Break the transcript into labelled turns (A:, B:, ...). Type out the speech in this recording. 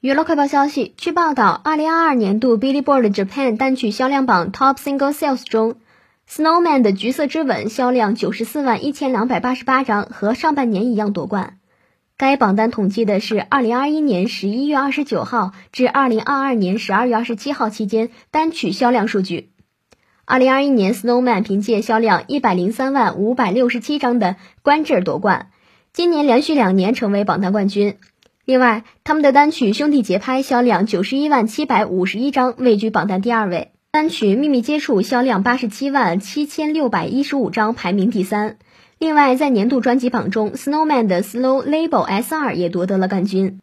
A: 娱乐快报消息，据报道，二零二二年度 Billboard Japan 单曲销量榜 Top Single Sales 中，Snowman 的《橘色之吻》销量九十四万一千两百八十八张，和上半年一样夺冠。该榜单统计的是二零二一年十一月二十九号至二零二二年十二月二十七号期间单曲销量数据。二零二一年，Snowman 凭借销量一百零三万五百六十七张的关键夺冠，今年连续两年成为榜单冠军。另外，他们的单曲《兄弟节拍》销量九十一万七百五十一张，位居榜单第二位；单曲《秘密接触》销量八十七万七千六百一十五张，排名第三。另外，在年度专辑榜中，Snowman 的《Slow Label S 二》也夺得了冠军。